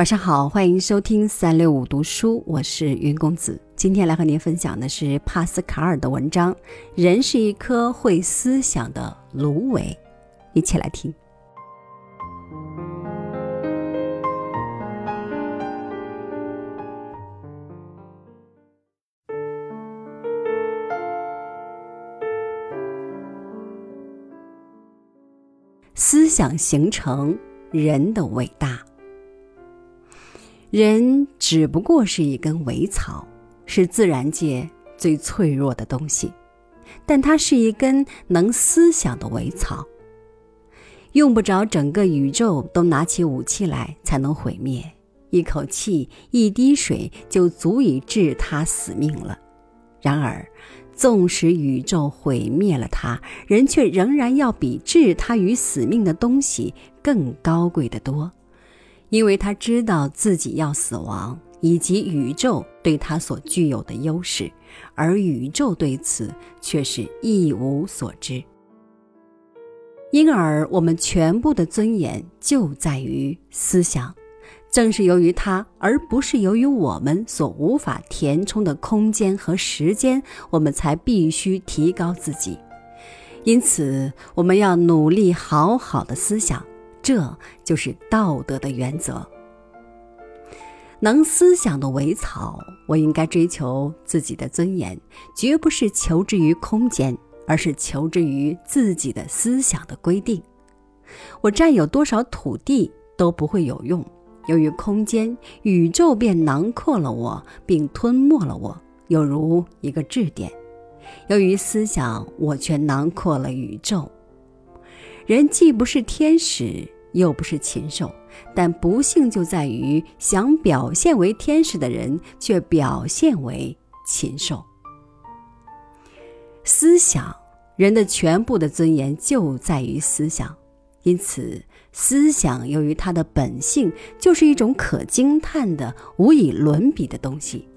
晚上好，欢迎收听三六五读书，我是云公子。今天来和您分享的是帕斯卡尔的文章《人是一颗会思想的芦苇》，一起来听。思想形成人的伟大。人只不过是一根苇草，是自然界最脆弱的东西，但它是一根能思想的苇草，用不着整个宇宙都拿起武器来才能毁灭，一口气、一滴水就足以置它死命了。然而，纵使宇宙毁灭了它，人却仍然要比置它于死命的东西更高贵得多。因为他知道自己要死亡，以及宇宙对他所具有的优势，而宇宙对此却是一无所知。因而，我们全部的尊严就在于思想，正是由于它，而不是由于我们所无法填充的空间和时间，我们才必须提高自己。因此，我们要努力好好的思想。这就是道德的原则。能思想的苇草，我应该追求自己的尊严，绝不是求之于空间，而是求之于自己的思想的规定。我占有多少土地都不会有用，由于空间，宇宙便囊括了我，并吞没了我，有如一个质点；由于思想，我却囊括了宇宙。人既不是天使，又不是禽兽，但不幸就在于想表现为天使的人，却表现为禽兽。思想，人的全部的尊严就在于思想，因此，思想由于它的本性就是一种可惊叹的、无以伦比的东西，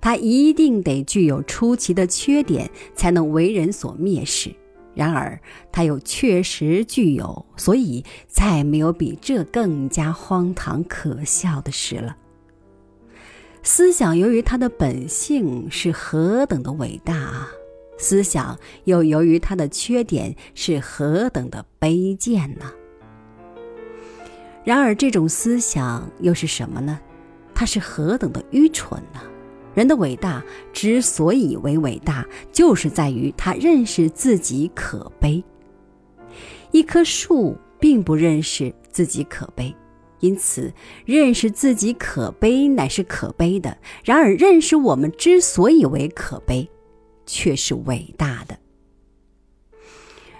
它一定得具有出奇的缺点，才能为人所蔑视。然而，它又确实具有，所以再没有比这更加荒唐可笑的事了。思想由于它的本性是何等的伟大啊！思想又由于它的缺点是何等的卑贱呢？然而，这种思想又是什么呢？它是何等的愚蠢呢？人的伟大之所以为伟大，就是在于他认识自己可悲。一棵树并不认识自己可悲，因此认识自己可悲乃是可悲的。然而，认识我们之所以为可悲，却是伟大的。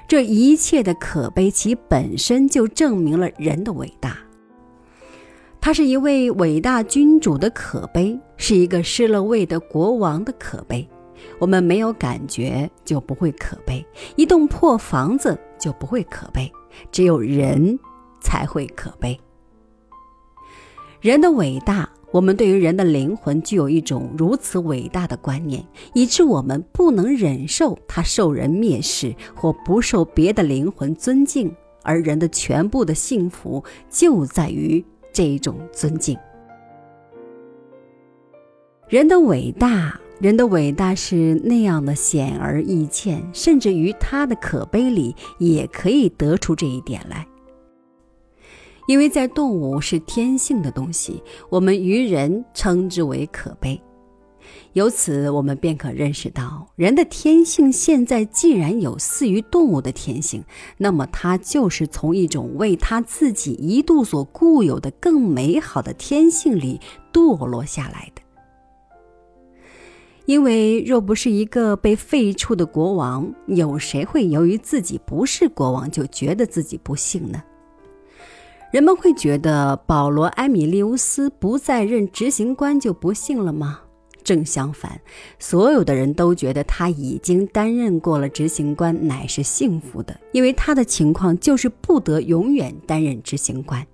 这一切的可悲，其本身就证明了人的伟大。他是一位伟大君主的可悲，是一个失了位的国王的可悲。我们没有感觉，就不会可悲；一栋破房子就不会可悲。只有人才会可悲。人的伟大，我们对于人的灵魂具有一种如此伟大的观念，以致我们不能忍受他受人蔑视或不受别的灵魂尊敬。而人的全部的幸福，就在于。这一种尊敬，人的伟大，人的伟大是那样的显而易见，甚至于他的可悲里也可以得出这一点来。因为在动物是天性的东西，我们于人称之为可悲。由此，我们便可认识到，人的天性现在既然有似于动物的天性，那么它就是从一种为他自己一度所固有的更美好的天性里堕落下来的。因为若不是一个被废黜的国王，有谁会由于自己不是国王就觉得自己不幸呢？人们会觉得保罗·埃米利乌斯不再任执行官就不幸了吗？正相反，所有的人都觉得他已经担任过了执行官，乃是幸福的，因为他的情况就是不得永远担任执行官。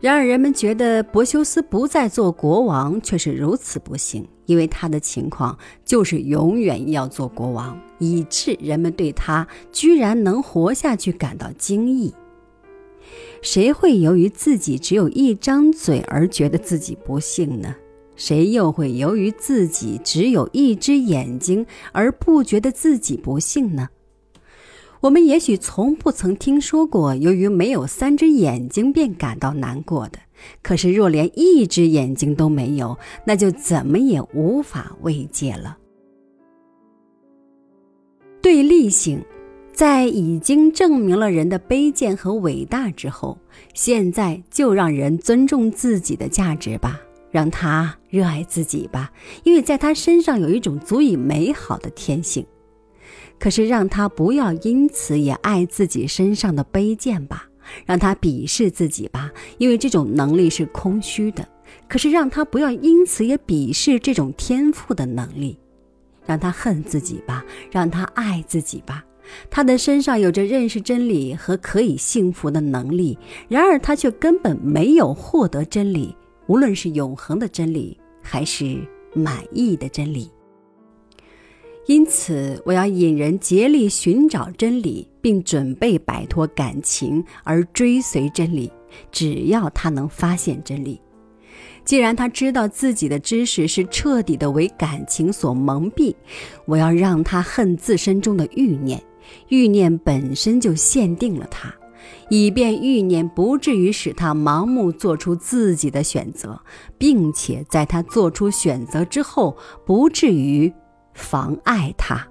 然而，人们觉得伯修斯不再做国王却是如此不幸，因为他的情况就是永远要做国王，以致人们对他居然能活下去感到惊异。谁会由于自己只有一张嘴而觉得自己不幸呢？谁又会由于自己只有一只眼睛而不觉得自己不幸呢？我们也许从不曾听说过由于没有三只眼睛便感到难过的，可是若连一只眼睛都没有，那就怎么也无法慰藉了。对立性，在已经证明了人的卑贱和伟大之后，现在就让人尊重自己的价值吧。让他热爱自己吧，因为在他身上有一种足以美好的天性。可是让他不要因此也爱自己身上的卑贱吧，让他鄙视自己吧，因为这种能力是空虚的。可是让他不要因此也鄙视这种天赋的能力，让他恨自己吧，让他爱自己吧。他的身上有着认识真理和可以幸福的能力，然而他却根本没有获得真理。无论是永恒的真理，还是满意的真理，因此我要引人竭力寻找真理，并准备摆脱感情而追随真理。只要他能发现真理，既然他知道自己的知识是彻底的为感情所蒙蔽，我要让他恨自身中的欲念，欲念本身就限定了他。以便欲念不至于使他盲目做出自己的选择，并且在他做出选择之后，不至于妨碍他。